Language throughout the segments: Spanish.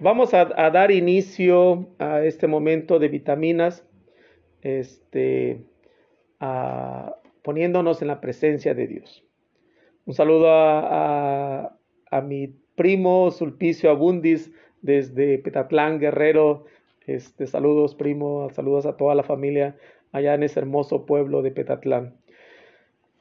vamos a, dar inicio a este momento de vitaminas, este, poniéndonos en la presencia de Dios. Un saludo a, mi primo Sulpicio Abundis desde Petatlán, Guerrero. Este, saludos, primo, saludos a toda la familia allá en ese hermoso pueblo de Petatlán.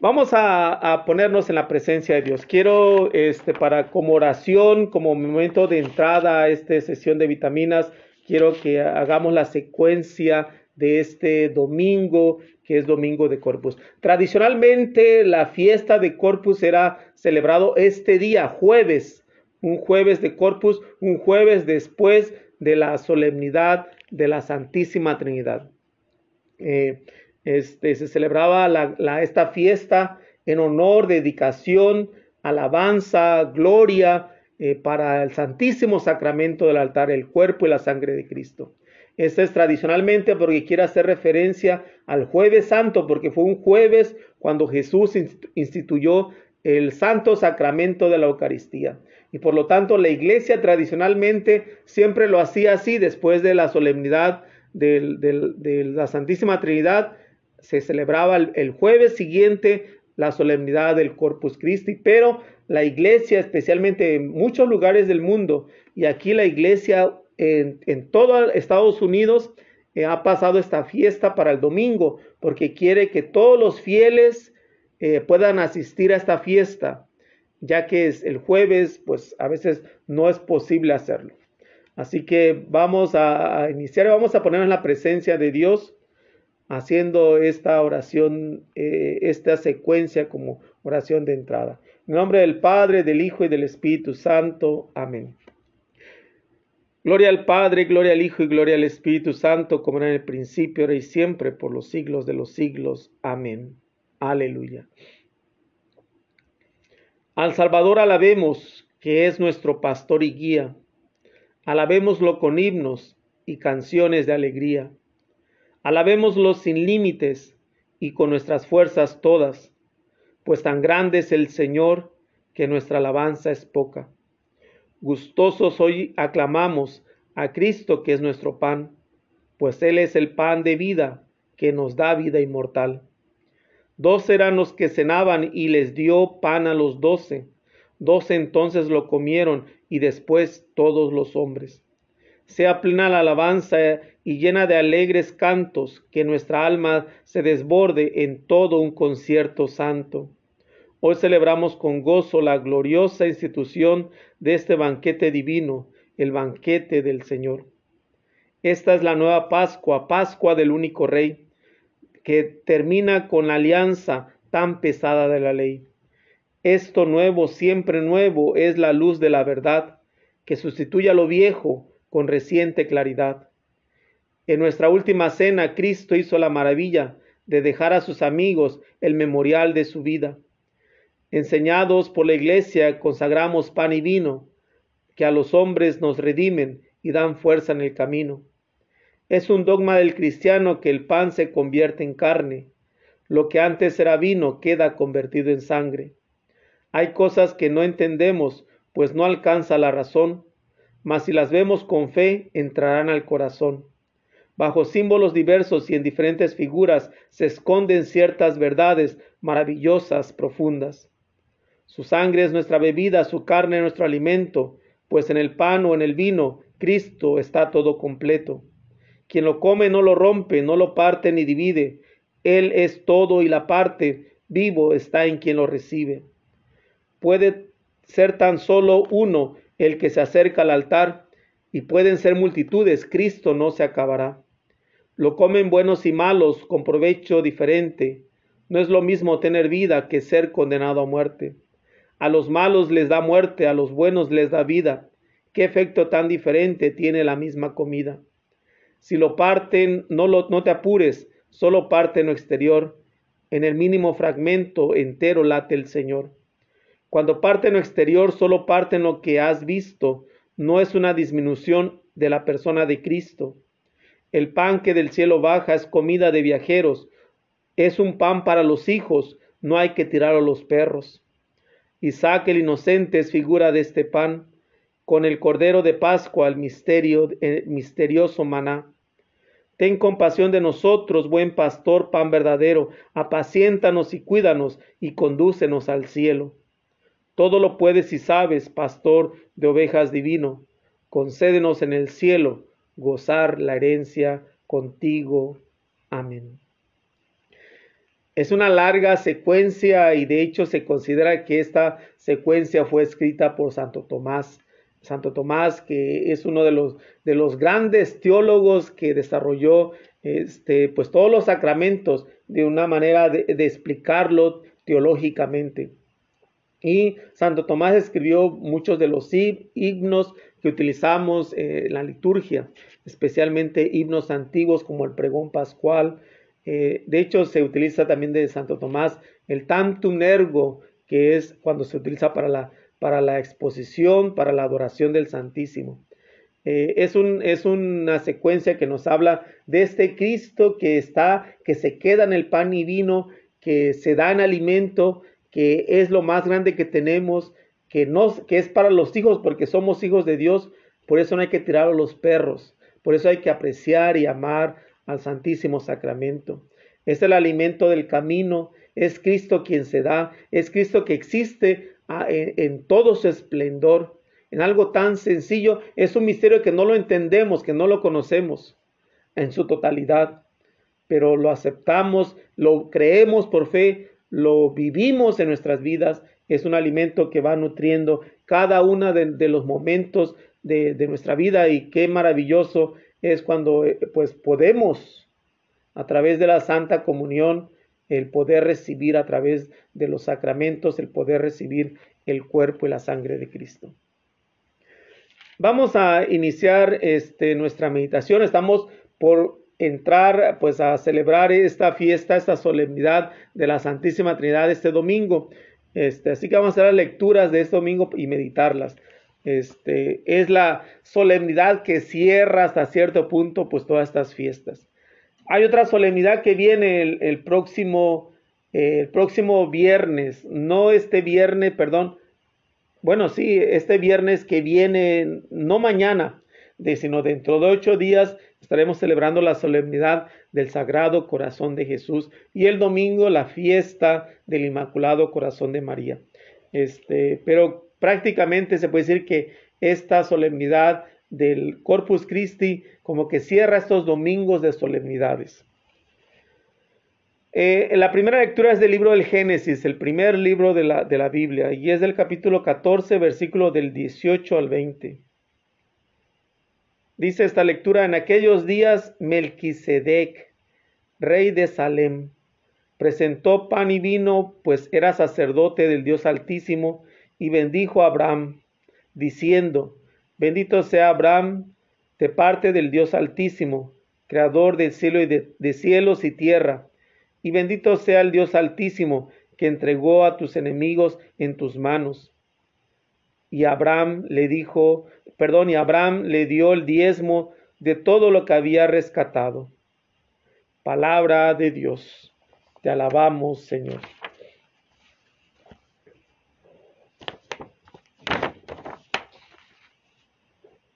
Vamos a, ponernos en la presencia de Dios. Quiero, este, para como oración, como momento de entrada a esta sesión de vitaminas, quiero que hagamos la secuencia de este domingo, que es domingo de Corpus. Tradicionalmente, la fiesta de Corpus era celebrado este día, jueves, un jueves de Corpus, un jueves después de la solemnidad de la Santísima Trinidad. Eh, este, se celebraba esta fiesta en honor, dedicación, alabanza, gloria eh, para el Santísimo Sacramento del altar, el cuerpo y la sangre de Cristo. Este es tradicionalmente porque quiere hacer referencia al jueves santo, porque fue un jueves cuando Jesús instituyó el santo sacramento de la Eucaristía. Y por lo tanto la iglesia tradicionalmente siempre lo hacía así después de la solemnidad de la Santísima Trinidad se celebraba el, jueves siguiente la solemnidad del Corpus Christi, pero la iglesia, especialmente en muchos lugares del mundo, y aquí la iglesia en, en todo Estados Unidos, eh, ha pasado esta fiesta para el domingo, porque quiere que todos los fieles eh, puedan asistir a esta fiesta, ya que es el jueves, pues a veces no es posible hacerlo. Así que vamos a, a iniciar, vamos a poner en la presencia de Dios haciendo esta oración, eh, esta secuencia como oración de entrada. En nombre del Padre, del Hijo y del Espíritu Santo. Amén. Gloria al Padre, gloria al Hijo y gloria al Espíritu Santo, como era en el principio, ahora y siempre, por los siglos de los siglos. Amén. Aleluya. Al Salvador alabemos, que es nuestro pastor y guía. Alabémoslo con himnos y canciones de alegría Alabémoslo sin límites y con nuestras fuerzas todas, pues tan grande es el Señor que nuestra alabanza es poca. Gustosos hoy aclamamos a Cristo que es nuestro pan, pues Él es el pan de vida que nos da vida inmortal. Dos eran los que cenaban y les dio pan a los doce. Doce entonces lo comieron y después todos los hombres sea plena la alabanza y llena de alegres cantos, que nuestra alma se desborde en todo un concierto santo. Hoy celebramos con gozo la gloriosa institución de este banquete divino, el banquete del Señor. Esta es la nueva Pascua, Pascua del único Rey, que termina con la alianza tan pesada de la ley. Esto nuevo, siempre nuevo, es la luz de la verdad, que sustituye a lo viejo, con reciente claridad. En nuestra última cena, Cristo hizo la maravilla de dejar a sus amigos el memorial de su vida. Enseñados por la Iglesia, consagramos pan y vino, que a los hombres nos redimen y dan fuerza en el camino. Es un dogma del cristiano que el pan se convierte en carne. Lo que antes era vino queda convertido en sangre. Hay cosas que no entendemos, pues no alcanza la razón, mas si las vemos con fe, entrarán al corazón. Bajo símbolos diversos y en diferentes figuras se esconden ciertas verdades maravillosas, profundas. Su sangre es nuestra bebida, su carne nuestro alimento, pues en el pan o en el vino Cristo está todo completo. Quien lo come no lo rompe, no lo parte ni divide. Él es todo y la parte, vivo está en quien lo recibe. Puede ser tan solo uno el que se acerca al altar, y pueden ser multitudes, Cristo no se acabará. Lo comen buenos y malos con provecho diferente. No es lo mismo tener vida que ser condenado a muerte. A los malos les da muerte, a los buenos les da vida. ¿Qué efecto tan diferente tiene la misma comida? Si lo parten, no, lo, no te apures, solo parte en lo exterior. En el mínimo fragmento entero late el Señor. Cuando parte en lo exterior, solo parte en lo que has visto, no es una disminución de la persona de Cristo. El pan que del cielo baja es comida de viajeros, es un pan para los hijos, no hay que tirarlo a los perros. Isaac el inocente es figura de este pan. con el cordero de Pascua, el misterio, misterioso maná. Ten compasión de nosotros, buen pastor, pan verdadero, apaciéntanos y cuídanos y condúcenos al cielo. Todo lo puedes y sabes, pastor de ovejas divino. Concédenos en el cielo gozar la herencia contigo. Amén. Es una larga secuencia y de hecho se considera que esta secuencia fue escrita por Santo Tomás. Santo Tomás, que es uno de los, de los grandes teólogos que desarrolló este, pues todos los sacramentos de una manera de, explicarlo teológicamente. Y Santo Tomás escribió muchos de los himnos que utilizamos en la liturgia, especialmente himnos antiguos como el pregón pascual. Eh, de hecho, se utiliza también de Santo Tomás el tantum ergo, que es cuando se utiliza para la, para la exposición, para la adoración del Santísimo. Eh, es, un, es, una secuencia que nos habla de este Cristo que está, que se queda en el pan y vino, que se da en alimento, que es lo más grande que tenemos, que, que es para los hijos porque somos hijos de Dios, por eso no hay que tirar a los perros, por eso hay que apreciar y amar al Santísimo Sacramento. Es el alimento del camino, es Cristo quien se da, es Cristo que existe ah, en todo su esplendor, en algo tan sencillo, es un misterio que no lo entendemos, que no lo conocemos en su totalidad, pero lo aceptamos, lo creemos por fe, lo vivimos en nuestras vidas es un alimento que va nutriendo cada uno de, los momentos de, nuestra vida y qué maravilloso es cuando eh, pues podemos a través de la Santa Comunión el poder recibir a través de los sacramentos, el poder recibir el cuerpo y la sangre de Cristo. Vamos a iniciar este, nuestra meditación. Estamos por entrar pues a celebrar esta fiesta, esta solemnidad de la Santísima Trinidad este domingo. Este, así que vamos a hacer las lecturas de este domingo y meditarlas. Este, es la solemnidad que cierra hasta cierto punto pues todas estas fiestas. Hay otra solemnidad que viene el, próximo, el próximo viernes, no este viernes, perdón, bueno, sí, este viernes que viene, no mañana, de, sino dentro de ocho días, estaremos celebrando la solemnidad del Sagrado Corazón de Jesús y el domingo la fiesta del Inmaculado Corazón de María. Este, pero prácticamente se puede decir que esta solemnidad del Corpus Christi como que cierra estos domingos de solemnidades. Eh, la primera lectura es del libro del Génesis, el primer libro de la, de la Biblia, y es del capítulo 14, versículo del 18 al 20. Dice esta lectura, en aquellos días Melquisedec, rey de Salem, presentó pan y vino, pues era sacerdote del Dios Altísimo, y bendijo a Abraham, diciendo, bendito sea Abraham de parte del Dios Altísimo, creador del cielo y de, de cielos y tierra, y bendito sea el Dios Altísimo, que entregó a tus enemigos en tus manos. Y Abraham le dijo, perdón, y Abraham le dio el diezmo de todo lo que había rescatado. Palabra de Dios. Te alabamos, Señor.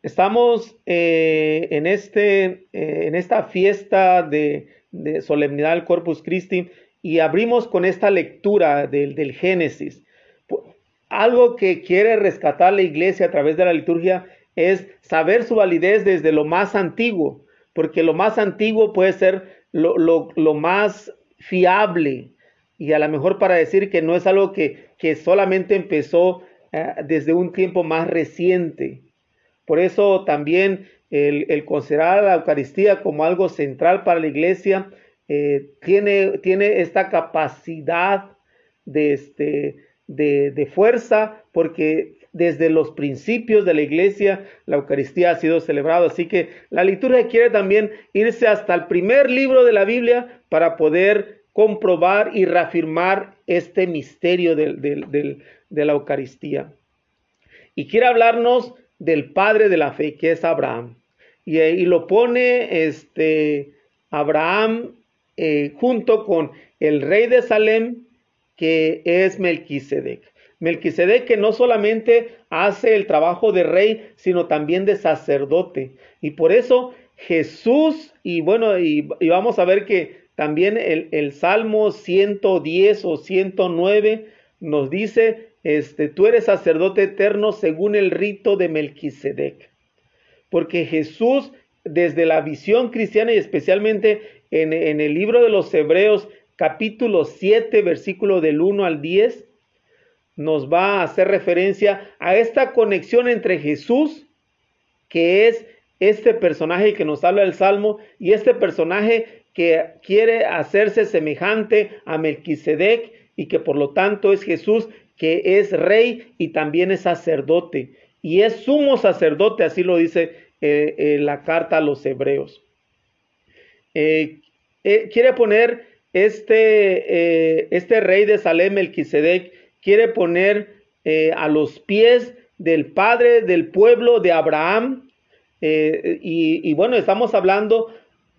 Estamos eh, en, este, eh, en esta fiesta de, solemnidad del Corpus Christi y abrimos con esta lectura del, del Génesis algo que quiere rescatar la iglesia a través de la liturgia es saber su validez desde lo más antiguo, porque lo más antiguo puede ser lo, más fiable y a lo mejor para decir que no es algo que, solamente empezó eh, desde un tiempo más reciente. Por eso también el, considerar la Eucaristía como algo central para la iglesia eh, tiene, tiene esta capacidad de, este, de, fuerza, porque desde los principios de la iglesia la Eucaristía ha sido celebrada. Así que la liturgia quiere también irse hasta el primer libro de la Biblia para poder comprobar y reafirmar este misterio de la Eucaristía. Y quiere hablarnos del padre de la fe, que es Abraham. Y, lo pone este, Abraham eh, junto con el rey de Salem que es Melquisedec. Melquisedec que no solamente hace el trabajo de rey, sino también de sacerdote. Y por eso Jesús, y bueno, y, vamos a ver que también el, Salmo 110 o 109 nos dice, este, tú eres sacerdote eterno según el rito de Melquisedec. Porque Jesús, desde la visión cristiana y especialmente en, en el libro de los Hebreos, capítulo 7, versículo del 1 al 10, nos va a hacer referencia a esta conexión entre Jesús, que es este personaje que nos habla el Salmo, y este personaje que quiere hacerse semejante a Melquisedec y que por lo tanto es Jesús, que es rey y también es sacerdote. Y es sumo sacerdote, así lo dice eh, eh, la carta a los hebreos. Eh, quiere poner este, este rey de Salem, Melquisedec, quiere poner eh, a los pies del padre del pueblo de Abraham. Eh, y, bueno, estamos hablando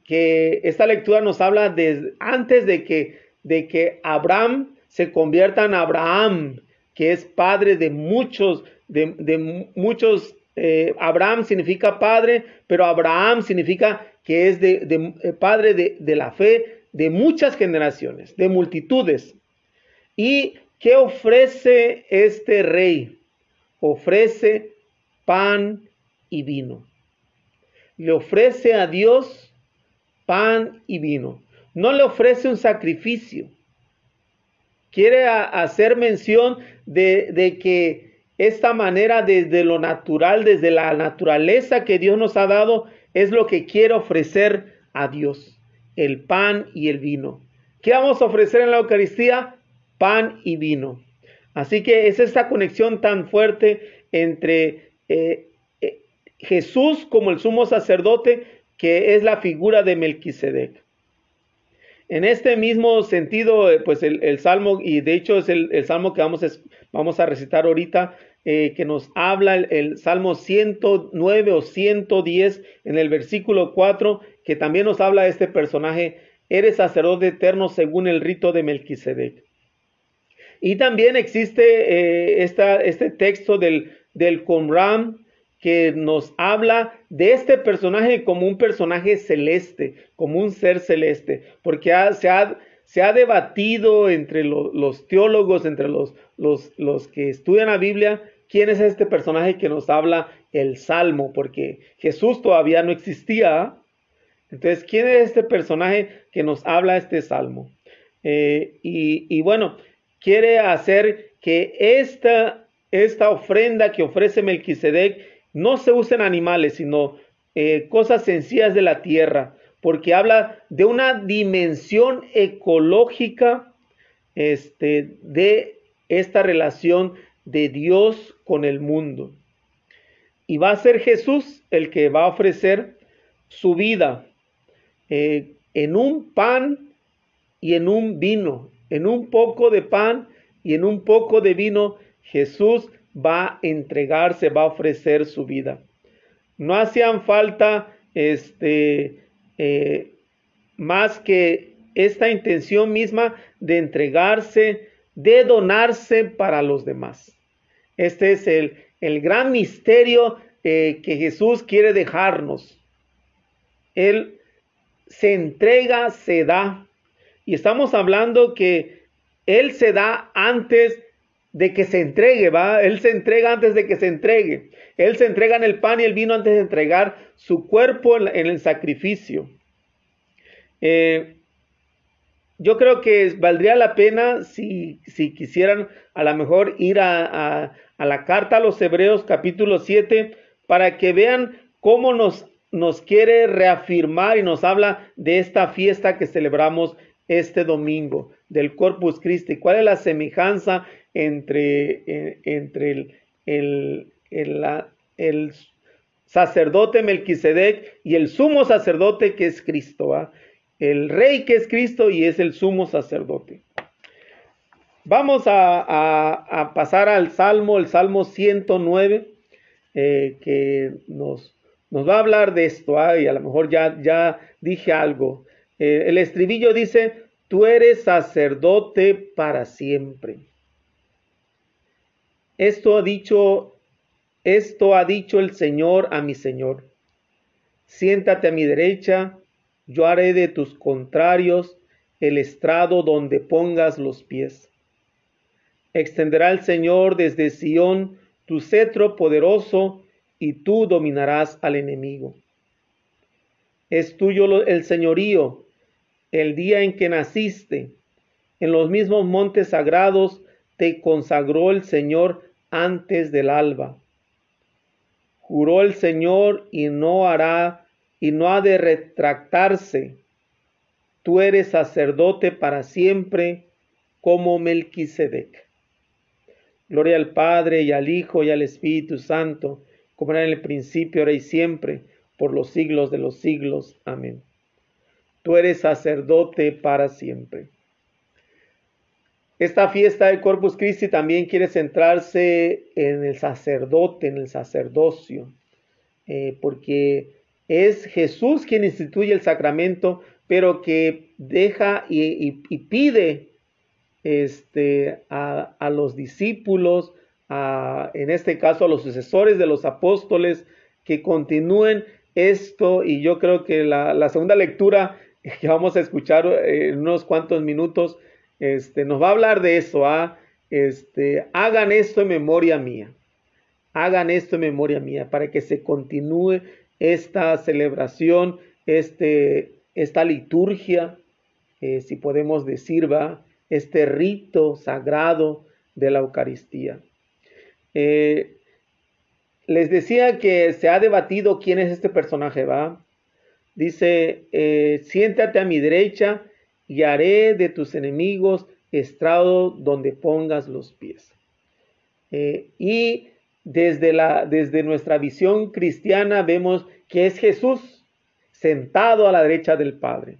que esta lectura nos habla de antes de que, de que Abraham se convierta en Abraham, que es padre de muchos, de, muchos, eh, Abraham significa padre, pero Abraham significa que es de, padre de la fe de muchas generaciones, de multitudes. Y ¿Qué ofrece este rey? Ofrece pan y vino. Le ofrece a Dios pan y vino. No le ofrece un sacrificio. Quiere hacer mención de, de que esta manera desde lo natural, desde la naturaleza que Dios nos ha dado, es lo que quiere ofrecer a Dios, el pan y el vino. ¿Qué vamos a ofrecer en la Eucaristía? pan y vino. Así que es esta conexión tan fuerte entre eh, eh, Jesús como el sumo sacerdote, que es la figura de Melquisedec. En este mismo sentido, eh, pues el, salmo, y de hecho es el, salmo que vamos a, vamos a recitar ahorita, que nos habla el, el, salmo 109 o 110 en el versículo 4, que también nos habla este personaje, eres sacerdote eterno según el rito de Melquisedec. Y también existe eh, este texto del, del que nos habla de este personaje como un personaje celeste, como un ser celeste, porque se, ha, se, ha, debatido entre los teólogos, entre los, los, los que estudian la Biblia, quién es este personaje que nos habla el Salmo, porque Jesús todavía no existía. Entonces, ¿quién es este personaje que nos habla este Salmo? Eh, y, bueno, quiere hacer que esta, esta ofrenda que ofrece Melquisedec no se usen animales, sino eh, cosas sencillas de la tierra, porque habla de una dimensión ecológica este, de esta relación de Dios con el mundo. Y va a ser Jesús el que va a ofrecer su vida eh, en un pan y en un vino, en un poco de pan y en un poco de vino, Jesús va a entregarse, va a ofrecer su vida. No hacían falta este, eh, más que esta intención misma de entregarse, de donarse para los demás. Este es el, el gran misterio eh, que Jesús quiere dejarnos. Él se entrega, se da, y estamos hablando que Él se da antes de que se entregue, ¿va? Él se entrega antes de que se entregue. Él se entrega en el pan y el vino antes de entregar su cuerpo en, el sacrificio. Eh, yo creo que valdría la pena si, si quisieran a lo mejor ir a, a, la carta a los Hebreos capítulo 7 para que vean cómo nos, nos quiere reafirmar y nos habla de esta fiesta que celebramos este domingo del Corpus Christi? ¿Cuál es la semejanza entre, eh, el, sacerdote Melquisedec y el sumo sacerdote que es Cristo? El rey que es Cristo y es el sumo sacerdote. Vamos a, pasar al Salmo, el Salmo 109, eh, que nos, nos va a hablar de esto, y a lo mejor ya, ya dije algo. Eh, el estribillo dice, tú eres sacerdote para siempre. Esto ha dicho, esto ha dicho el Señor a mi Señor. Siéntate a mi derecha, yo haré de tus contrarios el estrado donde pongas los pies. Extenderá el Señor desde Sión tu cetro poderoso y tú dominarás al enemigo. Es tuyo el señorío, el día en que naciste. En los mismos montes sagrados te consagró el Señor antes del alba. Juró el Señor y no hará y no ha de retractarse. Tú eres sacerdote para siempre como Melquisedec. Gloria al Padre y al Hijo y al Espíritu Santo, como era en el principio, ahora y siempre, por los siglos de los siglos. Amén. Tú eres sacerdote para siempre. Esta fiesta del Corpus Christi también quiere centrarse en el sacerdote, en el sacerdocio, eh, porque es Jesús quien instituye el sacramento, pero que deja y, pide este, a, los discípulos, en este caso a los sucesores de los apóstoles, que continúen esto. Y yo creo que la, segunda lectura que vamos a escuchar en unos cuantos minutos este, nos va a hablar de eso. ¿ah? Este, hagan esto en memoria mía. Hagan esto en memoria mía para que se continúe esta celebración, este, esta liturgia, eh, si podemos decir, va, este rito sagrado de la Eucaristía. Eh, les decía que se ha debatido quién es este personaje, ¿va? Dice, eh, siéntate a mi derecha y haré de tus enemigos estrado donde pongas los pies. y desde, la, desde nuestra visión cristiana vemos que es Jesús sentado a la derecha del Padre.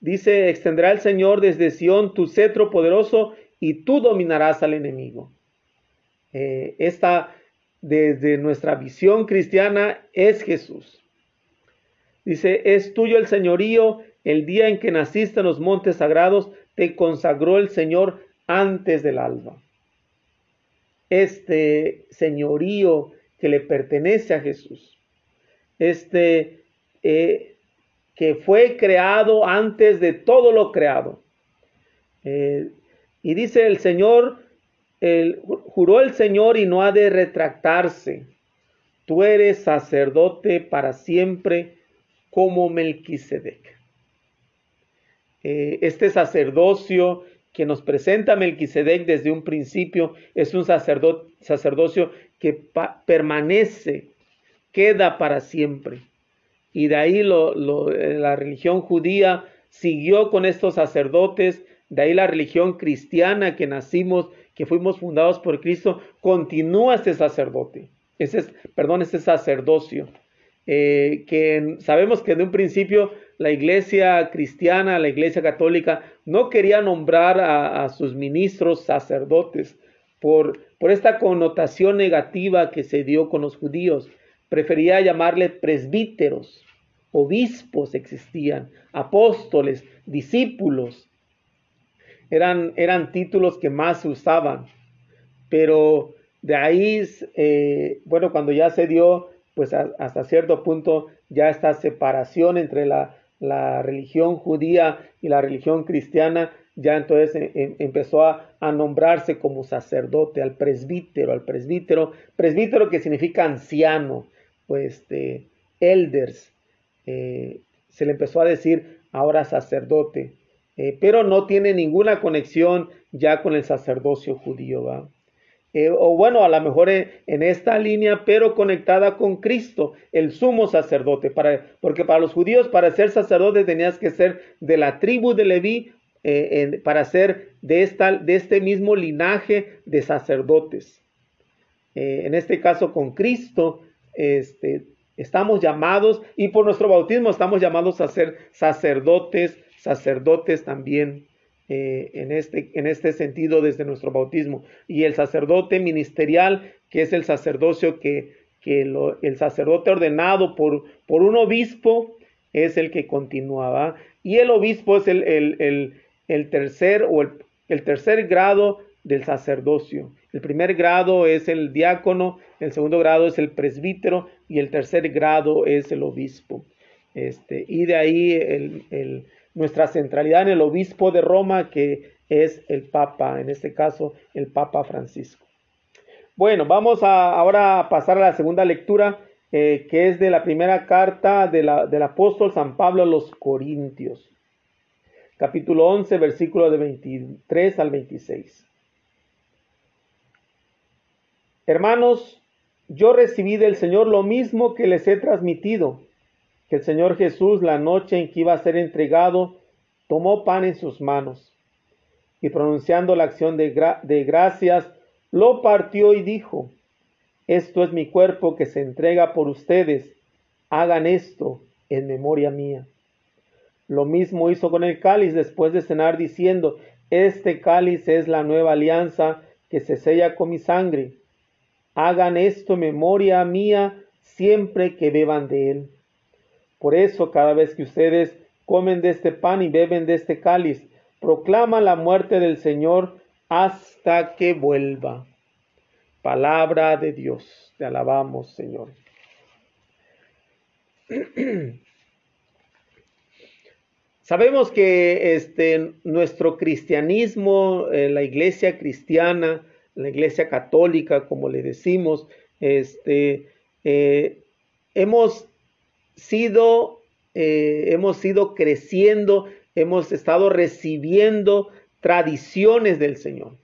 Dice, extenderá el Señor desde Sión tu cetro poderoso y tú dominarás al enemigo. Eh, esta, desde nuestra visión cristiana, es Jesús. Dice, es tuyo el señorío, el día en que naciste en los montes sagrados, te consagró el Señor antes del alba. Este señorío que le pertenece a Jesús, este eh, que fue creado antes de todo lo creado. Eh, y dice el Señor, juró el Señor y no ha de retractarse. Tú eres sacerdote para siempre como Melquisedec. Eh, este sacerdocio que nos presenta Melquisedec desde un principio es un sacerdocio que permanece, queda para siempre y de ahí eh, la religión judía siguió con estos sacerdotes, de ahí la religión cristiana que nacimos, que fuimos fundados por Cristo, continúa este sacerdote, ese es, perdón, este sacerdocio, eh, que sabemos que de un principio la iglesia cristiana, la iglesia católica, no quería nombrar a, sus ministros sacerdotes por, por esta connotación negativa que se dio con los judíos prefería llamarle presbíteros, obispos existían, apóstoles, discípulos. Eran, eran títulos que más se usaban. Pero de ahí, eh, bueno, cuando ya se dio, pues hasta cierto punto, ya esta separación entre la, religión judía y la religión cristiana, ya entonces eh, em, empezó a, a, nombrarse como sacerdote, al presbítero, al presbítero, presbítero que significa anciano, pues este, elders, eh, se le empezó a decir ahora sacerdote, eh, pero no tiene ninguna conexión ya con el sacerdocio judío. Eh, o bueno, a lo mejor en, esta línea, pero conectada con Cristo, el sumo sacerdote, para, porque para los judíos, para ser sacerdote tenías que ser de la tribu de Leví, para ser de, esta, de este mismo linaje de sacerdotes. en este caso con Cristo, este, Estamos llamados y por nuestro bautismo estamos llamados a ser sacerdotes, sacerdotes también eh, en, este, en este sentido desde nuestro bautismo. Y el sacerdote ministerial, que es el sacerdocio que, que el sacerdote ordenado por, por un obispo, es el que continuaba. Y el obispo es el, el, el, tercer o el, tercer grado del sacerdocio. El primer grado es el diácono, el segundo grado es el presbítero y el tercer grado es el obispo. Este, y de ahí nuestra centralidad en el obispo de Roma, que es el Papa, en este caso el Papa Francisco. Bueno, vamos a, ahora a pasar a la segunda lectura, eh, que es de la primera carta del apóstol San Pablo a los Corintios, capítulo 11, versículo de 23 al 26. Hermanos, yo recibí del Señor lo mismo que les he transmitido, que el Señor Jesús la noche en que iba a ser entregado, tomó pan en sus manos y pronunciando la acción de, de gracias, lo partió y dijo, esto es mi cuerpo que se entrega por ustedes, hagan esto en memoria mía. Lo mismo hizo con el cáliz después de cenar diciendo, este cáliz es la nueva alianza que se sella con mi sangre. Hagan esto en memoria mía siempre que beban de él. Por eso cada vez que ustedes comen de este pan y beben de este cáliz, proclama la muerte del Señor hasta que vuelva. Palabra de Dios, te alabamos, Señor. Sabemos que este, nuestro cristianismo, eh, la iglesia cristiana, la iglesia católica, como le decimos, este, eh, hemos sido, eh, hemos sido creciendo, hemos estado recibiendo tradiciones del Señor.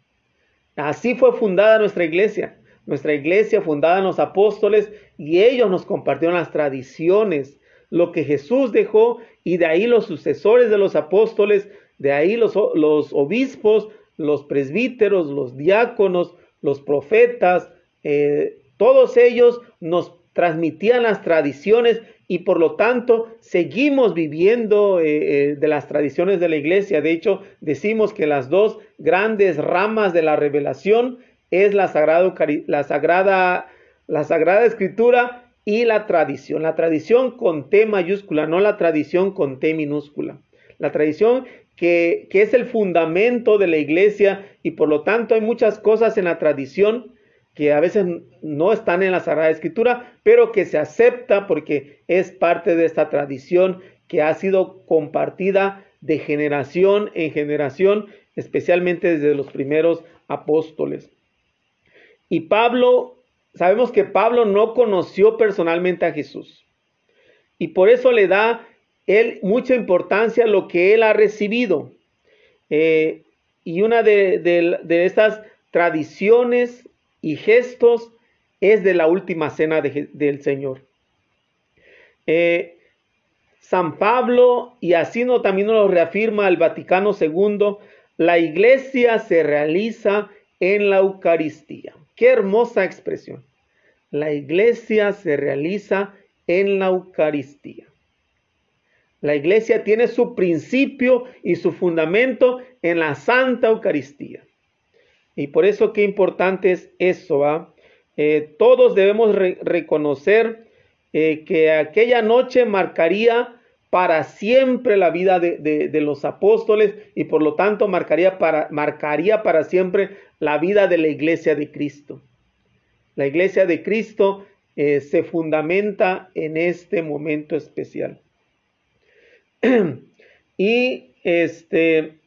Así fue fundada nuestra iglesia. Nuestra iglesia fundada en los apóstoles y ellos nos compartieron las tradiciones, lo que Jesús dejó y de ahí los sucesores de los apóstoles, de ahí los, los obispos, los presbíteros, los diáconos, los profetas, eh, todos ellos nos transmitían las tradiciones y por lo tanto seguimos viviendo eh, eh, de las tradiciones de la iglesia. De hecho, decimos que las dos grandes ramas de la revelación es la sagrada, la sagrada, la sagrada escritura y la tradición. La tradición con T mayúscula, no la tradición con T minúscula. La tradición que, que es el fundamento de la iglesia y por lo tanto hay muchas cosas en la tradición que a veces no están en la Sagrada Escritura, pero que se acepta porque es parte de esta tradición que ha sido compartida de generación en generación, especialmente desde los primeros apóstoles. Y Pablo, sabemos que Pablo no conoció personalmente a Jesús. Y por eso le da él mucha importancia a lo que él ha recibido. Eh, y una de, de estas tradiciones y gestos es de la última cena del Señor. Eh, San Pablo, y así no, también nos lo reafirma el Vaticano II, la iglesia se realiza en la Eucaristía. Qué hermosa expresión. La iglesia se realiza en la Eucaristía. La iglesia tiene su principio y su fundamento en la Santa Eucaristía. Y por eso qué importante es eso. Eh, todos debemos reconocer eh, que aquella noche marcaría para siempre la vida de, los apóstoles y por lo tanto marcaría para, marcaría para siempre la vida de la iglesia de Cristo. La iglesia de Cristo eh, se fundamenta en este momento especial. y este,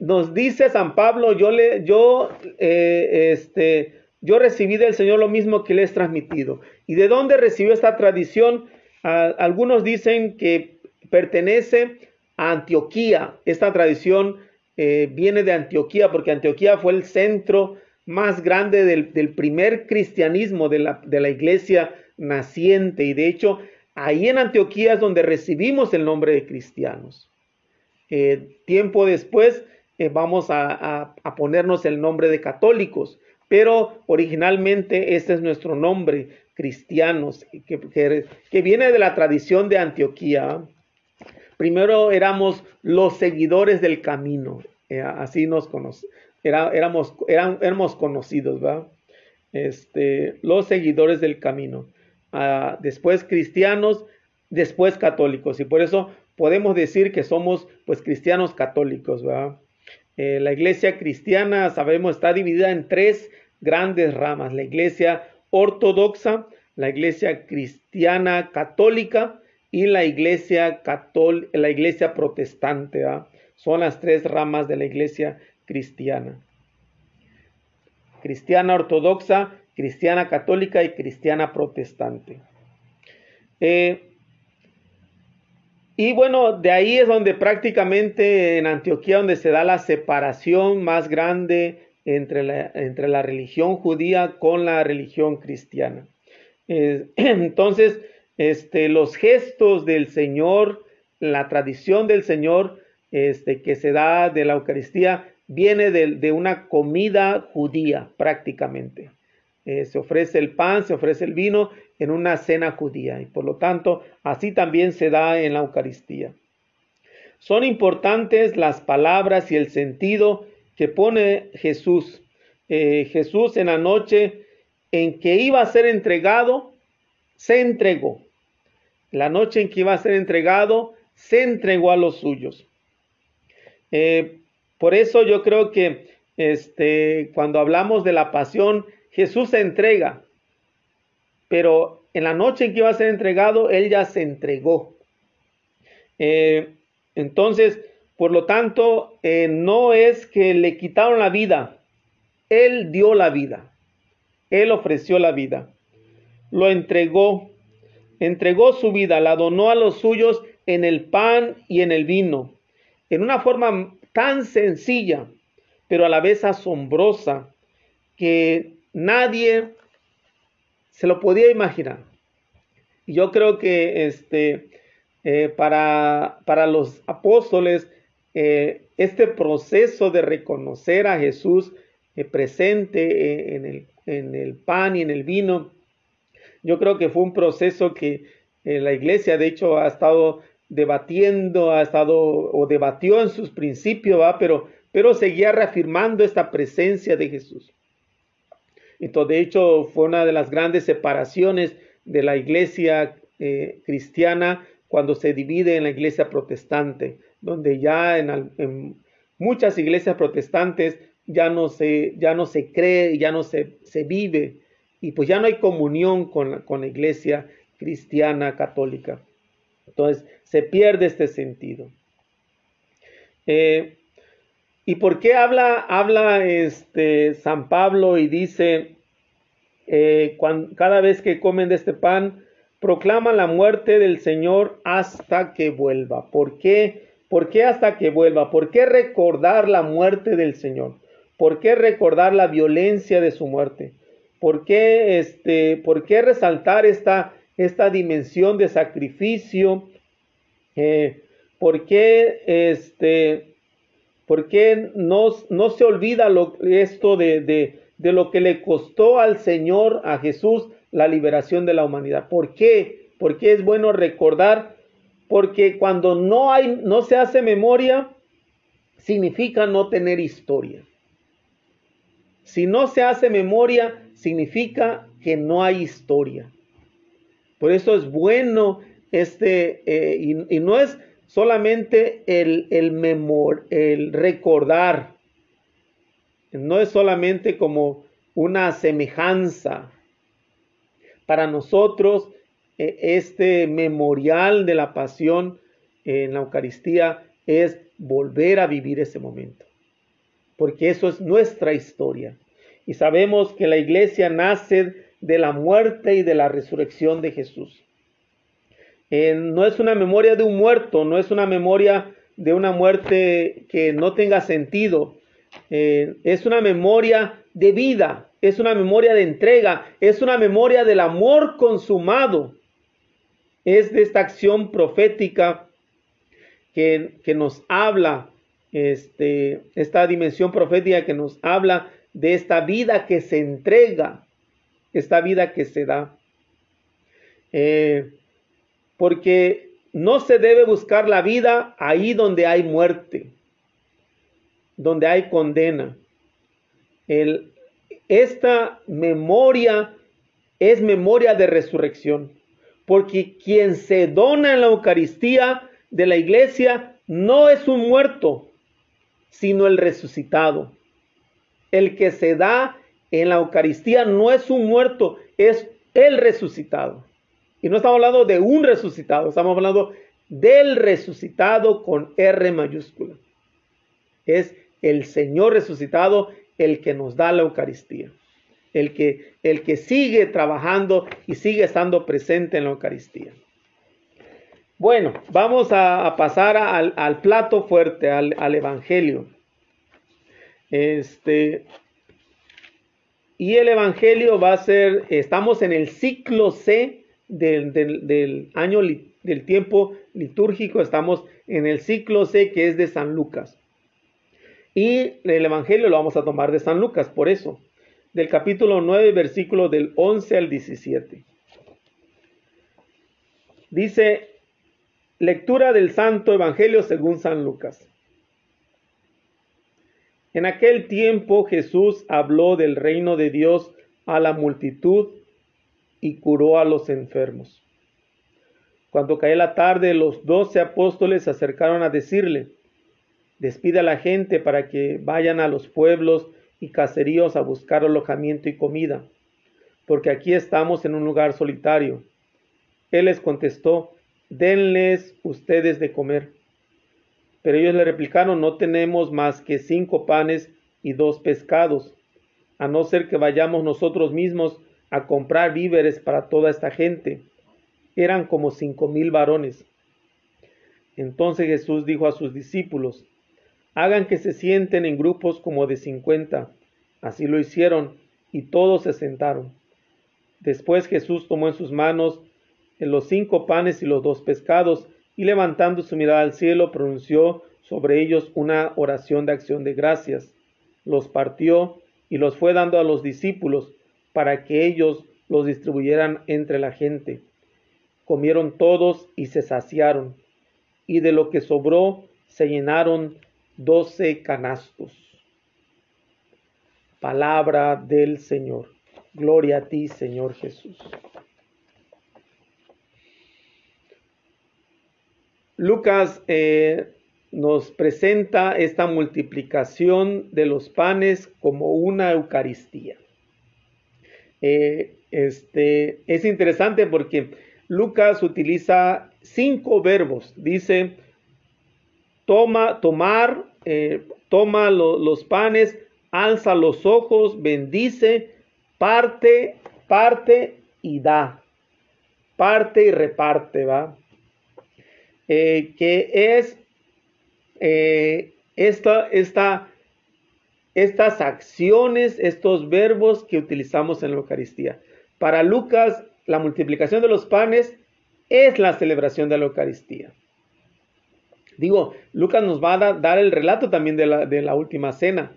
nos dice San Pablo, yo le, yo, eh, este, yo recibí del Señor lo mismo que le he transmitido. ¿Y de dónde recibió esta tradición? algunos dicen que pertenece a Antioquía. Esta tradición eh, viene de Antioquía porque Antioquía fue el centro más grande del, primer cristianismo de la, de la iglesia naciente. Y de hecho, ahí en Antioquía es donde recibimos el nombre de cristianos. Eh, tiempo después eh, vamos a, ponernos el nombre de católicos, pero originalmente este es nuestro nombre, cristianos, que, viene de la tradición de Antioquía. Primero éramos los seguidores del camino, eh, así nos conocemos, éramos, éramos conocidos, ¿verdad? Este, los seguidores del camino. Ah, después cristianos, después católicos. Y por eso podemos decir que somos pues cristianos católicos, ¿verdad? Eh, la iglesia cristiana, sabemos, está dividida en tres grandes ramas. La iglesia ortodoxa, la iglesia cristiana católica y la iglesia, la iglesia protestante. Son las tres ramas de la iglesia cristiana. Cristiana ortodoxa, cristiana católica y cristiana protestante. Eh, y bueno, de ahí es donde prácticamente en Antioquía, donde se da la separación más grande entre la, entre la religión judía con la religión cristiana. Entonces, este, los gestos del Señor, la tradición del Señor este, que se da de la Eucaristía, viene de, una comida judía prácticamente. Eh, se ofrece el pan, se ofrece el vino en una cena judía y por lo tanto así también se da en la Eucaristía. Son importantes las palabras y el sentido que pone Jesús. Eh, Jesús en la noche en que iba a ser entregado, se entregó. La noche en que iba a ser entregado, se entregó a los suyos. Eh, por eso yo creo que este, cuando hablamos de la pasión, Jesús se entrega, pero en la noche en que iba a ser entregado, Él ya se entregó. Eh, entonces, por lo tanto, eh, no es que le quitaron la vida, Él dio la vida, Él ofreció la vida, lo entregó, entregó su vida, la donó a los suyos en el pan y en el vino, en una forma tan sencilla, pero a la vez asombrosa, que nadie se lo podía imaginar. Y yo creo que este, eh, para, para los apóstoles, eh, este proceso de reconocer a Jesús eh, presente en el, en, el, pan y en el vino, yo creo que fue un proceso que la iglesia de hecho ha estado debatiendo, ha estado o debatió en sus principios, ¿va? Pero, pero seguía reafirmando esta presencia de Jesús. Entonces, de hecho, fue una de las grandes separaciones de la iglesia cristiana cuando se divide en la iglesia protestante donde ya en, muchas iglesias protestantes ya no se, ya no se cree, ya no se, se vive, y pues ya no hay comunión con la, con iglesia cristiana católica. Entonces se pierde este sentido. Eh, ¿Y por qué habla, habla este San Pablo y dice, eh, cada vez que comen de este pan, proclama la muerte del Señor hasta que vuelva? ¿Por qué? ¿Por qué hasta que vuelva? ¿Por qué recordar la muerte del Señor? ¿Por qué recordar la violencia de su muerte? ¿Por qué, este, por qué resaltar esta, esta dimensión de sacrificio? Eh, ¿Por qué, este, por qué no, no, se olvida esto de, de, lo que le costó al Señor, a Jesús, la liberación de la humanidad? ¿Por qué? Porque es bueno recordar porque cuando no hay, no se hace memoria, significa no tener historia. Si no se hace memoria, significa que no hay historia. Por eso es bueno este, eh, y, no es solamente el, el, el recordar, no es solamente como una semejanza. Para nosotros e, este memorial de la pasión en la Eucaristía es volver a vivir ese momento. Porque eso es nuestra historia. Y sabemos que la iglesia nace de la muerte y de la resurrección de Jesús. Eh, no es una memoria de un muerto, no es una memoria de una muerte que no tenga sentido. Eh, es una memoria de vida, es una memoria de entrega, es una memoria del amor consumado es de esta acción profética que, nos habla, este, esta dimensión profética que nos habla de esta vida que se entrega, esta vida que se da. Eh, porque no se debe buscar la vida ahí donde hay muerte, donde hay condena. Esta memoria es memoria de resurrección porque quien se dona en la Eucaristía de la iglesia no es un muerto, sino el resucitado. El que se da en la Eucaristía no es un muerto, es el resucitado. Y no estamos hablando de un resucitado, estamos hablando del resucitado con R mayúscula. Es el Señor resucitado el que nos da la Eucaristía. El que, el que sigue trabajando y sigue estando presente en la Eucaristía. Bueno, vamos a, pasar al, plato fuerte, al, Evangelio. Este, y el Evangelio va a ser, estamos en el ciclo C del, año del tiempo litúrgico, estamos en el ciclo C que es de San Lucas. Y el Evangelio lo vamos a tomar de San Lucas, por eso, del capítulo 9, versículo del 11 al 17. Dice, lectura del Santo Evangelio según San Lucas. En aquel tiempo Jesús habló del reino de Dios a la multitud y curó a los enfermos. Cuando cae la tarde, los doce apóstoles se acercaron a decirle, despide a la gente para que vayan a los pueblos y caseríos a buscar alojamiento y comida, porque aquí estamos en un lugar solitario. Él les contestó, denles ustedes de comer. Pero ellos le replicaron, no tenemos más que cinco panes y dos pescados, a no ser que vayamos nosotros mismos a comprar víveres para toda esta gente eran como cinco mil varones. Entonces Jesús dijo a sus discípulos, hagan que se sienten en grupos como de cincuenta. Así lo hicieron y todos se sentaron. Después Jesús tomó en sus manos los cinco panes y los dos pescados y levantando su mirada al cielo pronunció sobre ellos una oración de acción de gracias. Los partió y los fue dando a los discípulos para que ellos los distribuyeran entre la gente comieron todos y se saciaron, y de lo que sobró se llenaron doce canastos. Palabra del Señor. Gloria a ti, Señor Jesús. Lucas eh, nos presenta esta multiplicación de los panes como una Eucaristía. Eh, este, es interesante porque Lucas utiliza cinco verbos. Dice, toma, tomar, eh, toma los panes, alza los ojos, bendice, parte, parte y da. Parte y reparte, ¿va? Eh, que es eh, esta, esta, estas acciones, estos verbos que utilizamos en la Eucaristía. Para Lucas la multiplicación de los panes es la celebración de la Eucaristía. Digo, Lucas nos va a dar el relato también de la, última cena,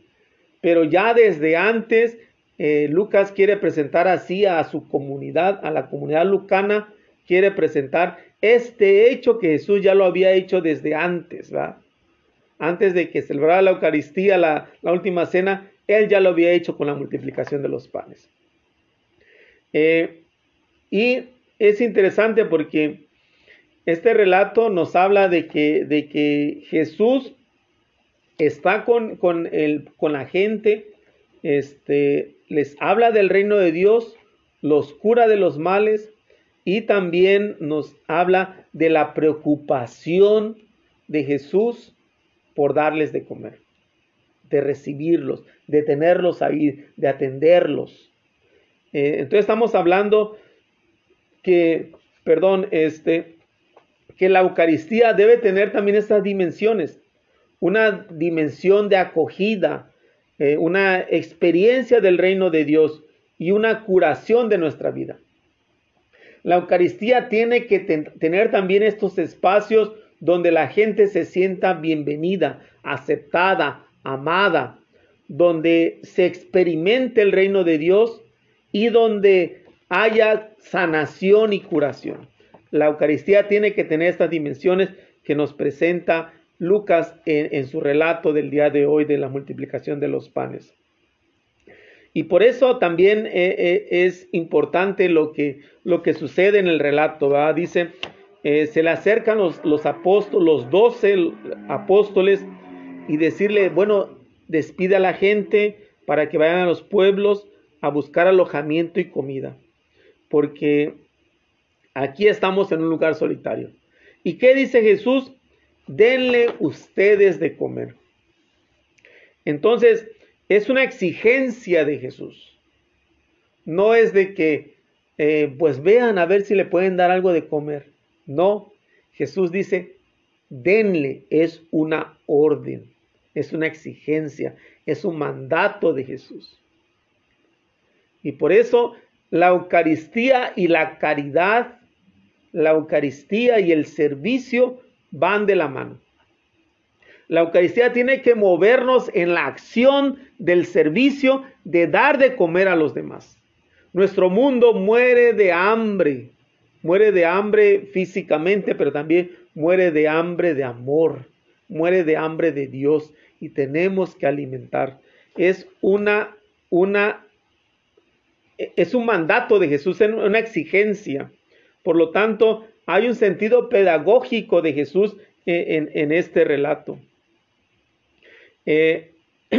pero ya desde antes eh, Lucas quiere presentar así a su comunidad, a la comunidad lucana, quiere presentar este hecho que Jesús ya lo había hecho desde antes, ¿va? Antes de que celebrara la Eucaristía, la, última cena, él ya lo había hecho con la multiplicación de los panes. Eh, y es interesante porque este relato nos habla de que, Jesús está con, con la gente, este, les habla del reino de Dios, los cura de los males y también nos habla de la preocupación de Jesús por darles de comer, de recibirlos, de tenerlos ahí, de atenderlos. Eh, entonces estamos hablando que, perdón, este, que la Eucaristía debe tener también estas dimensiones, una dimensión de acogida, eh, una experiencia del reino de Dios y una curación de nuestra vida. La Eucaristía tiene que tener también estos espacios donde la gente se sienta bienvenida, aceptada, amada, donde se experimente el reino de Dios y donde haya sanación y curación. La Eucaristía tiene que tener estas dimensiones que nos presenta Lucas en, su relato del día de hoy de la multiplicación de los panes. Y por eso también eh, eh, es importante lo que, lo que sucede en el relato. Dice, eh, se le acercan los, los apóstoles, los doce apóstoles, y decirle, bueno, despide a la gente para que vayan a los pueblos a buscar alojamiento y comida, porque aquí estamos en un lugar solitario. ¿Y qué dice Jesús? Denle ustedes de comer. Entonces, es una exigencia de Jesús. No es de que, eh, pues vean a ver si le pueden dar algo de comer. No, Jesús dice, denle, es una orden, es una exigencia, es un mandato de Jesús. Y por eso la Eucaristía y la caridad, la Eucaristía y el servicio van de la mano. La Eucaristía tiene que movernos en la acción del servicio de dar de comer a los demás. Nuestro mundo muere de hambre, muere de hambre físicamente, pero también muere de hambre de amor, muere de hambre de Dios y tenemos que alimentar. Es una, una, es un mandato de Jesús, es una exigencia. Por lo tanto, hay un sentido pedagógico de Jesús en, este relato. Eh,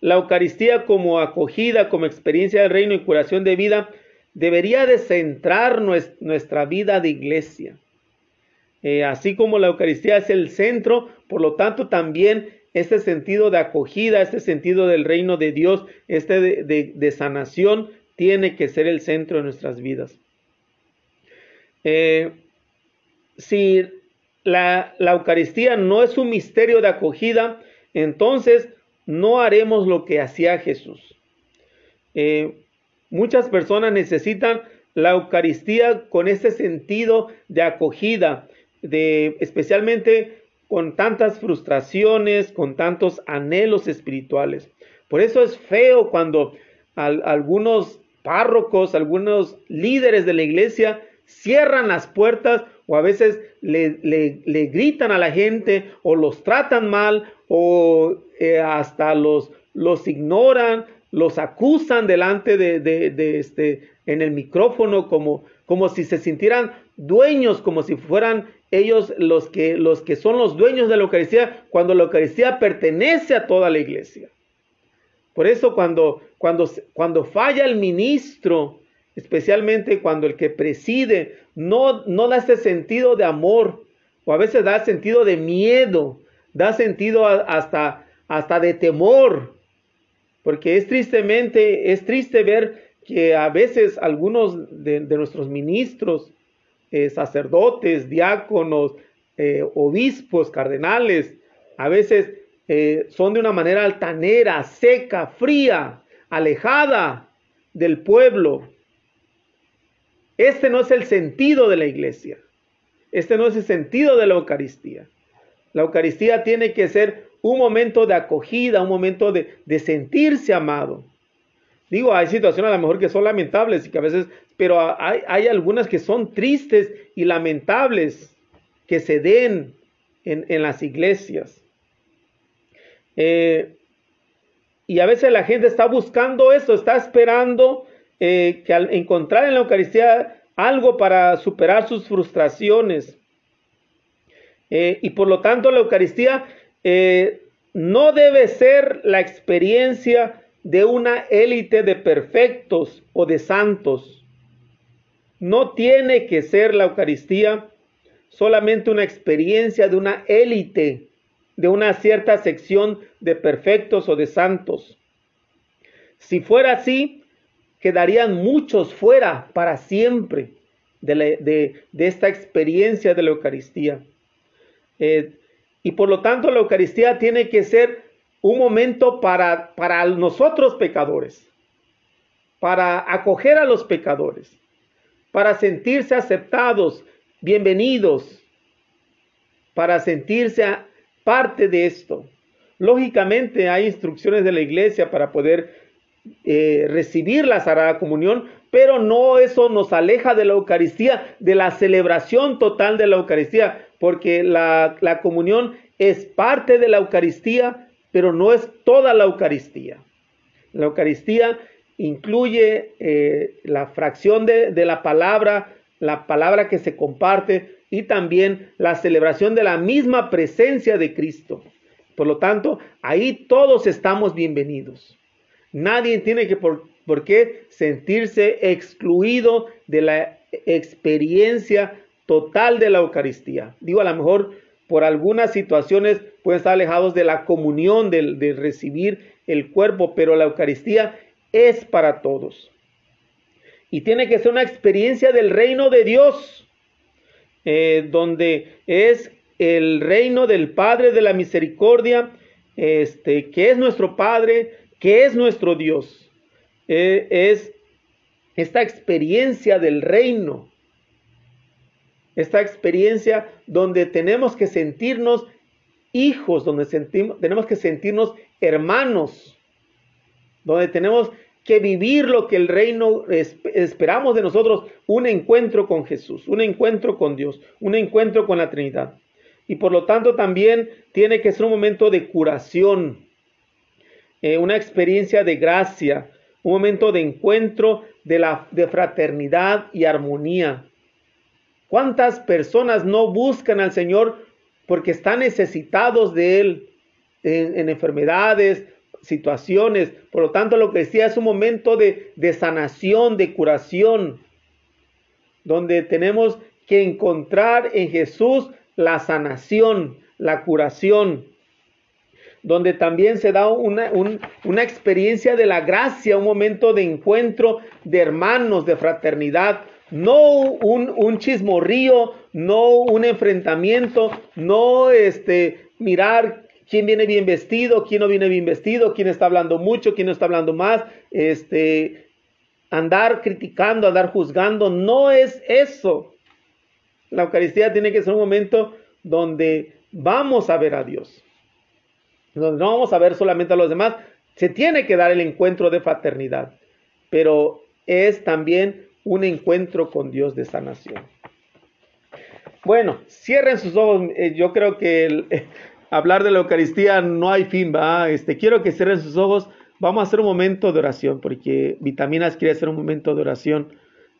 la Eucaristía como acogida, como experiencia del reino y curación de vida, debería de centrar nuestra vida de iglesia. Eh, así como la Eucaristía es el centro, por lo tanto también este sentido de acogida, este sentido del reino de Dios, este de, sanación, tiene que ser el centro de nuestras vidas. Eh, si la, Eucaristía no es un misterio de acogida, entonces no haremos lo que hacía Jesús. Eh, muchas personas necesitan la Eucaristía con ese sentido de acogida, de, especialmente con tantas frustraciones, con tantos anhelos espirituales. Por eso es feo cuando algunos párrocos, algunos líderes de la iglesia cierran las puertas o a veces le, gritan a la gente o los tratan mal o eh, hasta los, los ignoran, los acusan delante de, este, en el micrófono como, como si se sintieran dueños, como si fueran ellos los que, los que son los dueños de la Eucaristía, cuando la Eucaristía pertenece a toda la iglesia. Por eso cuando, cuando, cuando falla el ministro, especialmente cuando el que preside no, no da ese sentido de amor, o a veces da sentido de miedo, da sentido hasta, hasta de temor, porque es tristemente, es triste ver que a veces algunos de, nuestros ministros, eh, sacerdotes, diáconos, eh, obispos, cardenales, a veces eh, son de una manera altanera, seca, fría, alejada del pueblo. Este no es el sentido de la iglesia. Este no es el sentido de la Eucaristía. La Eucaristía tiene que ser un momento de acogida, un momento de, sentirse amado. Digo, hay situaciones a lo mejor que son lamentables y que a veces, pero hay, algunas que son tristes y lamentables que se den en, las iglesias. Eh, y a veces la gente está buscando eso, está esperando eh, que al encontrar en la Eucaristía algo para superar sus frustraciones. Eh, y por lo tanto la Eucaristía eh, no debe ser la experiencia de una élite de perfectos o de santos. No tiene que ser la Eucaristía solamente una experiencia de una élite, de una cierta sección de perfectos o de santos. Si fuera así, quedarían muchos fuera para siempre de, esta experiencia de la Eucaristía. Eh, y por lo tanto la Eucaristía tiene que ser un momento para, para nosotros pecadores, para acoger a los pecadores, para sentirse aceptados, bienvenidos, para sentirse parte de esto. Lógicamente hay instrucciones de la iglesia para poder eh, recibir la Sagrada Comunión, pero no eso nos aleja de la Eucaristía, de la celebración total de la Eucaristía, porque la, comunión es parte de la Eucaristía, pero no es toda la Eucaristía. La Eucaristía incluye eh, la fracción de, de la palabra, la palabra que se comparte, y también la celebración de la misma presencia de Cristo. Por lo tanto, ahí todos estamos bienvenidos. Nadie tiene que por, por qué sentirse excluido de la experiencia total de la Eucaristía. Digo, a lo mejor por algunas situaciones pueden estar alejados de la comunión, de, recibir el cuerpo, pero la Eucaristía es para todos. Y tiene que ser una experiencia del reino de Dios, eh, donde es el reino del Padre de la Misericordia, este, que es nuestro Padre, que es nuestro Dios. Eh, es esta experiencia del reino esta experiencia donde tenemos que sentirnos hijos, donde sentimos, tenemos que sentirnos hermanos, donde tenemos que vivir lo que el reino esperamos de nosotros, un encuentro con Jesús, un encuentro con Dios, un encuentro con la Trinidad. Y por lo tanto también tiene que ser un momento de curación, eh, una experiencia de gracia, un momento de encuentro de, la, de fraternidad y armonía. ¿Cuántas personas no buscan al Señor porque están necesitados de Él en, enfermedades, situaciones? Por lo tanto, lo que decía es un momento de, sanación, de curación, donde tenemos que encontrar en Jesús la sanación, la curación, donde también se da una, una, experiencia de la gracia, un momento de encuentro de hermanos, de fraternidad, no un, un chismorrío, no un enfrentamiento, no este, mirar quién viene bien vestido, quién no viene bien vestido, quién está hablando mucho, quién no está hablando más, este, andar criticando, andar juzgando, no es eso. La Eucaristía tiene que ser un momento donde vamos a ver a Dios, donde no vamos a ver solamente a los demás, se tiene que dar el encuentro de fraternidad, pero es también un encuentro con Dios de sanación. Bueno, cierren sus ojos. Eh, yo creo que hablar de la Eucaristía no hay fin, ¿va? Este, quiero que cierren sus ojos. Vamos a hacer un momento de oración, porque Vitaminas quiere hacer un momento de oración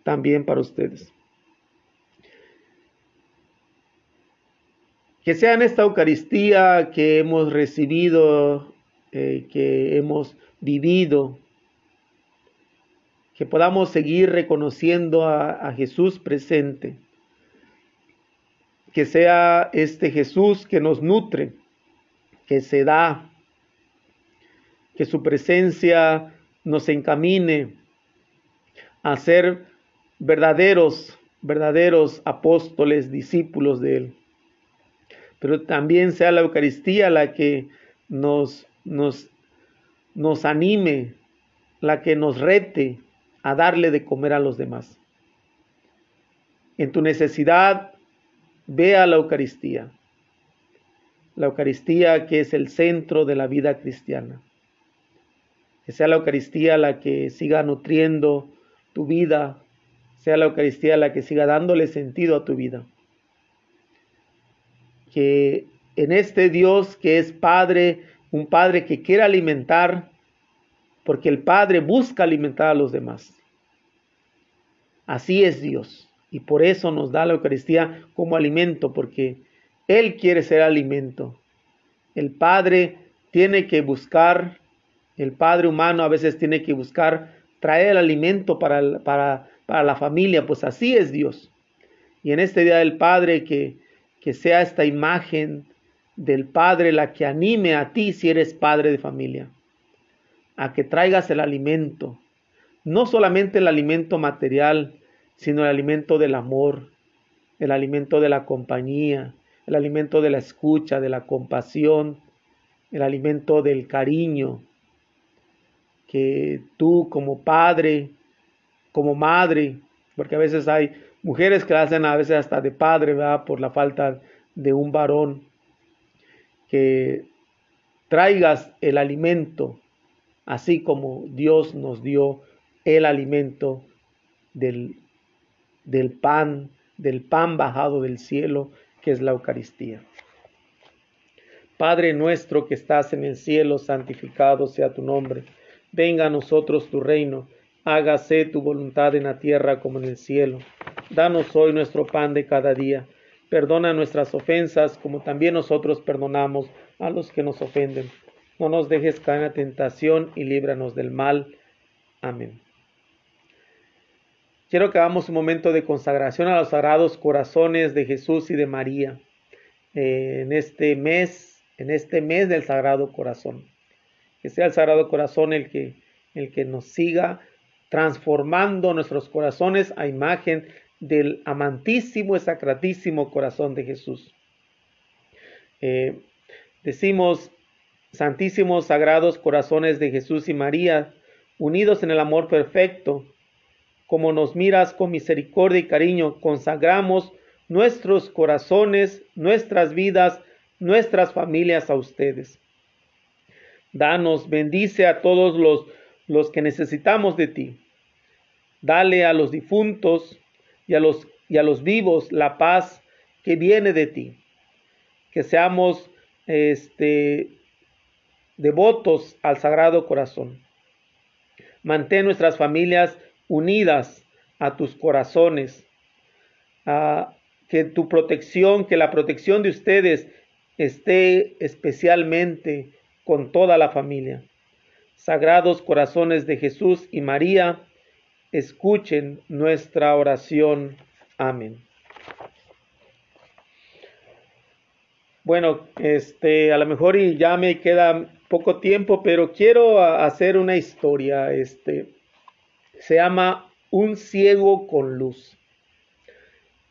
también para ustedes. Que sea en esta Eucaristía que hemos recibido, eh, que hemos vivido, que podamos seguir reconociendo a, Jesús presente. Que sea este Jesús que nos nutre, que se da, que su presencia nos encamine a ser verdaderos, verdaderos apóstoles, discípulos de Él. Pero también sea la Eucaristía la que nos, nos, nos anime, la que nos rete, a darle de comer a los demás. En tu necesidad, ve a la Eucaristía. La Eucaristía que es el centro de la vida cristiana. Que sea la Eucaristía la que siga nutriendo tu vida, sea la Eucaristía la que siga dándole sentido a tu vida. Que en este Dios que es Padre, un Padre que quiere alimentar, porque el Padre busca alimentar a los demás. Así es Dios. Y por eso nos da la Eucaristía como alimento, porque Él quiere ser alimento. El Padre tiene que buscar, el Padre humano a veces tiene que buscar traer el alimento para, para, para la familia, pues así es Dios. Y en este Día del Padre que, que sea esta imagen del Padre la que anime a ti si eres padre de familia, a que traigas el alimento, no solamente el alimento material, sino el alimento del amor, el alimento de la compañía, el alimento de la escucha, de la compasión, el alimento del cariño, que tú como padre, como madre, porque a veces hay mujeres que hacen a veces hasta de padre, ¿verdad? Por la falta de un varón, que traigas el alimento, así como Dios nos dio el alimento del, del pan, del pan bajado del cielo, que es la Eucaristía. Padre nuestro que estás en el cielo, santificado sea tu nombre. Venga a nosotros tu reino. Hágase tu voluntad en la tierra como en el cielo. Danos hoy nuestro pan de cada día Perdona nuestras ofensas como también nosotros perdonamos a los que nos ofenden. No nos dejes caer en la tentación y líbranos del mal. Amén. Quiero que hagamos un momento de consagración a los sagrados corazones de Jesús y de María eh, en este mes, en este mes del Sagrado Corazón. Que sea el Sagrado Corazón el que, el que nos siga transformando nuestros corazones a imagen del amantísimo y sacratísimo corazón de Jesús. Eh, decimos, santísimos, sagrados corazones de Jesús y María, unidos en el amor perfecto, como nos miras con misericordia y cariño, consagramos nuestros corazones, nuestras vidas, nuestras familias a ustedes. Danos, bendice a todos los, los que necesitamos de ti. Dale a los difuntos y a los, y a los vivos la paz que viene de ti. Que seamos este, devotos al Sagrado Corazón. Mantén nuestras familias unidas a tus corazones. que tu protección, que la protección de ustedes esté especialmente con toda la familia. Sagrados corazones de Jesús y María, escuchen nuestra oración. Amén. Bueno, este, a lo mejor y ya me queda poco tiempo, pero quiero hacer una historia. Este, se llama Un ciego con luz.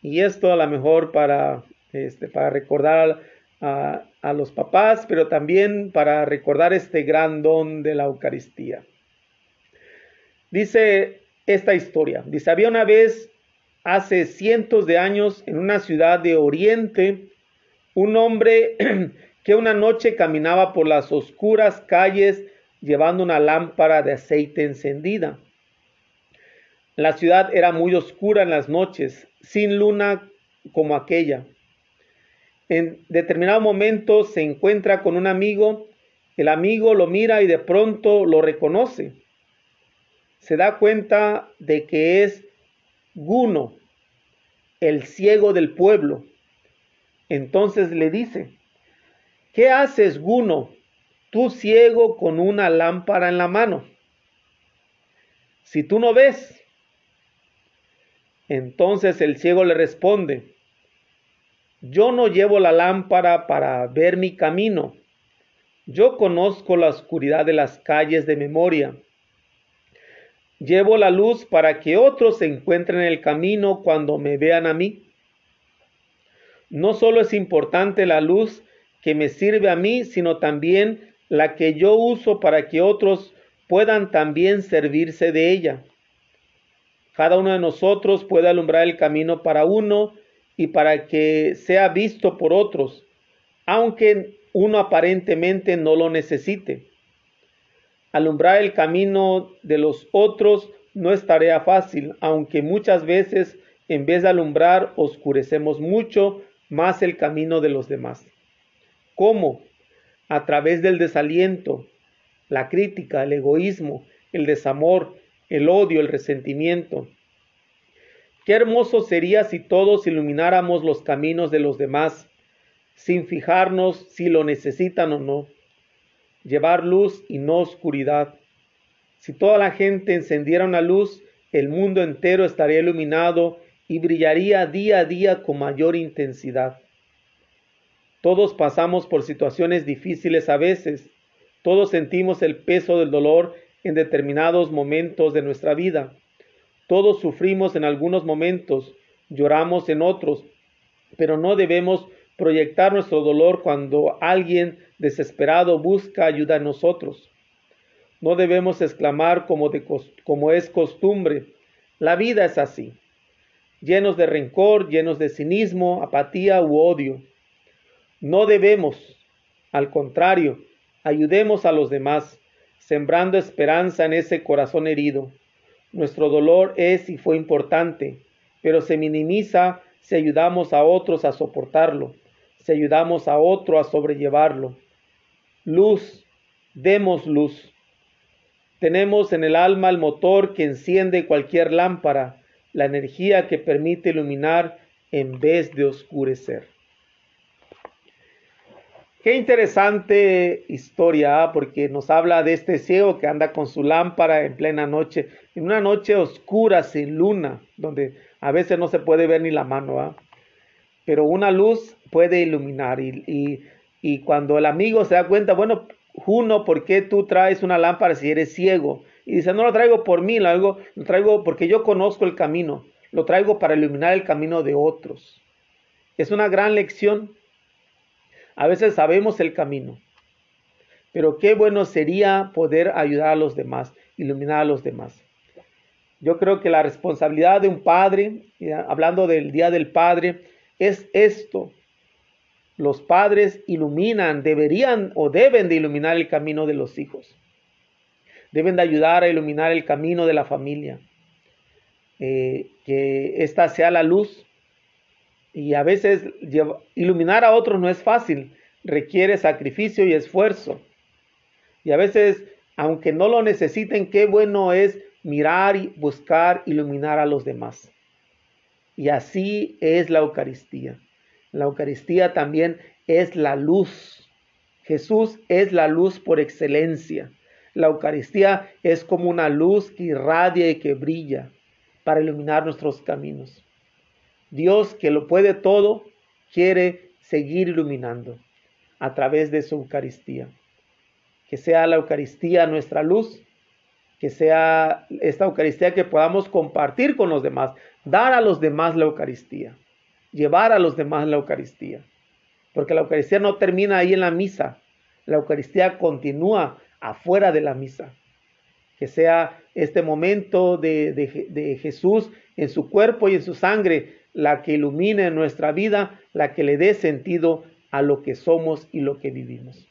Y esto a lo mejor para, este, para recordar a, a los papás, pero también para recordar este gran don de la Eucaristía. Dice esta historia. Dice, había una vez, hace cientos de años, en una ciudad de Oriente, un hombre que una noche caminaba por las oscuras calles llevando una lámpara de aceite encendida. La ciudad era muy oscura en las noches, sin luna como aquella. En determinado momento se encuentra con un amigo, el amigo lo mira y de pronto lo reconoce se da cuenta de que es Guno, el ciego del pueblo. Entonces le dice, ¿qué haces, Guno, tú ciego con una lámpara en la mano? Si tú no ves. Entonces el ciego le responde, yo no llevo la lámpara para ver mi camino. Yo conozco la oscuridad de las calles de memoria Llevo la luz para que otros se encuentren en el camino cuando me vean a mí. No solo es importante la luz que me sirve a mí, sino también la que yo uso para que otros puedan también servirse de ella. Cada uno de nosotros puede alumbrar el camino para uno y para que sea visto por otros, aunque uno aparentemente no lo necesite. Alumbrar el camino de los otros no es tarea fácil, aunque muchas veces en vez de alumbrar oscurecemos mucho más el camino de los demás. ¿Cómo? A través del desaliento, la crítica, el egoísmo, el desamor, el odio, el resentimiento. Qué hermoso sería si todos ilumináramos los caminos de los demás, sin fijarnos si lo necesitan o no llevar luz y no oscuridad. Si toda la gente encendiera una luz, el mundo entero estaría iluminado y brillaría día a día con mayor intensidad. Todos pasamos por situaciones difíciles a veces, todos sentimos el peso del dolor en determinados momentos de nuestra vida, todos sufrimos en algunos momentos, lloramos en otros, pero no debemos proyectar nuestro dolor cuando alguien desesperado busca ayuda en nosotros. No debemos exclamar como, como es costumbre, la vida es así, llenos de rencor, llenos de cinismo, apatía u odio. No debemos, al contrario, ayudemos a los demás, sembrando esperanza en ese corazón herido. Nuestro dolor es y fue importante, pero se minimiza si ayudamos a otros a soportarlo si ayudamos a otro a sobrellevarlo. Luz, demos luz. Tenemos en el alma el motor que enciende cualquier lámpara, la energía que permite iluminar en vez de oscurecer. Qué interesante historia, ¿ah? porque nos habla de este ciego que anda con su lámpara en plena noche, en una noche oscura, sin luna, donde a veces no se puede ver ni la mano, ¿ah? pero una luz puede iluminar. Y, y, cuando el amigo se da cuenta, bueno, Juno, ¿por qué tú traes una lámpara si eres ciego? Y dice, no lo traigo por mí, lo, lo traigo porque yo conozco el camino, lo traigo para iluminar el camino de otros. Es una gran lección a veces sabemos el camino, pero qué bueno sería poder ayudar a los demás, iluminar a los demás. Yo creo que la responsabilidad de un padre, hablando del Día del Padre, es esto. Los padres iluminan, deberían o deben de iluminar el camino de los hijos. Deben de ayudar a iluminar el camino de la familia. Eh, que esta sea la luz y a veces iluminar a otros no es fácil, requiere sacrificio y esfuerzo. Y a veces, aunque no lo necesiten, qué bueno es mirar y buscar iluminar a los demás. Y así es la Eucaristía. La Eucaristía también es la luz. Jesús es la luz por excelencia. La Eucaristía es como una luz que irradia y que brilla para iluminar nuestros caminos. Dios que lo puede todo, quiere seguir iluminando a través de su Eucaristía. Que sea la Eucaristía nuestra luz, que sea esta Eucaristía que podamos compartir con los demás, dar a los demás la Eucaristía, llevar a los demás la Eucaristía. Porque la Eucaristía no termina ahí en la misa, la Eucaristía continúa afuera de la misa. Que sea este momento de, de Jesús en su cuerpo y en su sangre la que ilumine nuestra vida, la que le dé sentido a lo que somos y lo que vivimos.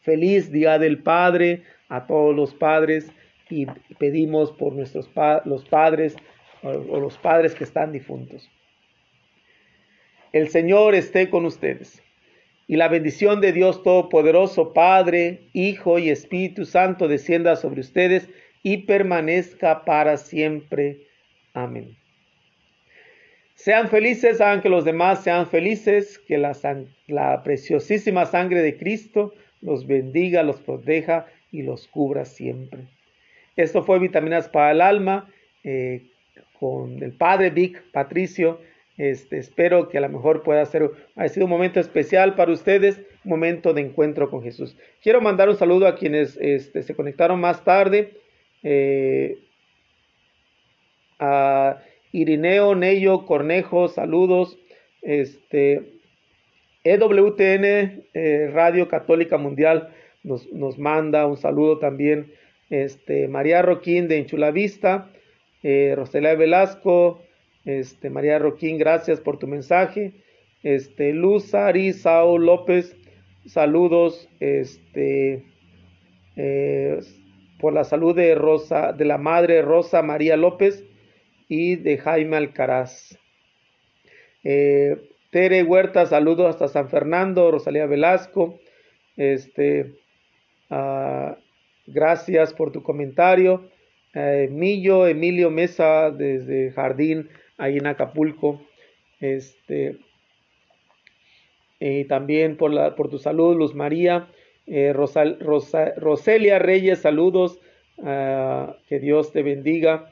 Feliz Día del Padre a todos los padres y pedimos por nuestros los padres o los padres que están difuntos. El Señor esté con ustedes y la bendición de Dios Todopoderoso, Padre, Hijo y Espíritu Santo descienda sobre ustedes y permanezca para siempre. Amén. Sean felices, hagan que los demás sean felices, que la, preciosísima sangre de Cristo los bendiga, los proteja y los cubra siempre. Esto fue Vitaminas para el Alma eh, con el Padre Vic Patricio. Este, espero que a lo mejor pueda ser, ha sido un momento especial para ustedes, un momento de encuentro con Jesús. Quiero mandar un saludo a quienes este, se conectaron más tarde. Eh, a Irineo, Nello, Cornejo, saludos. Este, EWTN, eh, Radio Católica Mundial, nos, nos, manda un saludo también. Este, María Roquín de Enchulavista, eh, Velasco, este, María Roquín, gracias por tu mensaje. Este, Luz Saúl López, saludos. Este, eh, por la salud de Rosa, de la madre Rosa María López y de Jaime Alcaraz. Eh, Tere Huerta, saludos hasta San Fernando, Rosalía Velasco. Este, ah, gracias por tu comentario. Eh, Millo, Emilio Mesa desde Jardín, ahí en Acapulco. Este, y también por, la, por tu salud, Luz María. Eh, Roselia Reyes, saludos. Ah, que Dios te bendiga.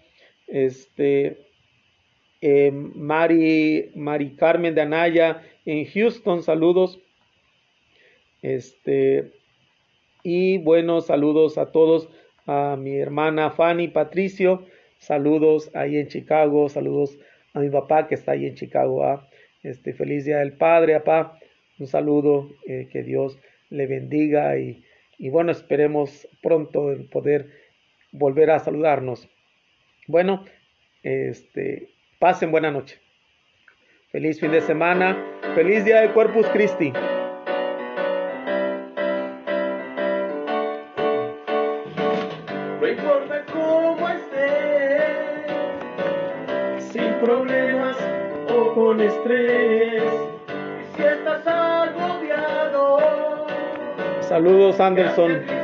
Este, eh, Mari, Mari Carmen de Anaya en Houston, saludos. Este, y bueno, saludos a todos, a mi hermana Fanny Patricio, saludos ahí en Chicago, saludos a mi papá que está ahí en Chicago. ¿ah? Este, feliz día del Padre, papá. Un saludo, eh, que Dios le bendiga y, y bueno, esperemos pronto poder volver a saludarnos. Bueno, este, pasen buena noche. Feliz fin de semana. Feliz día de Corpus Christi. No importa cómo estés, sin problemas o con estrés. Si estás agobiado, saludos Anderson.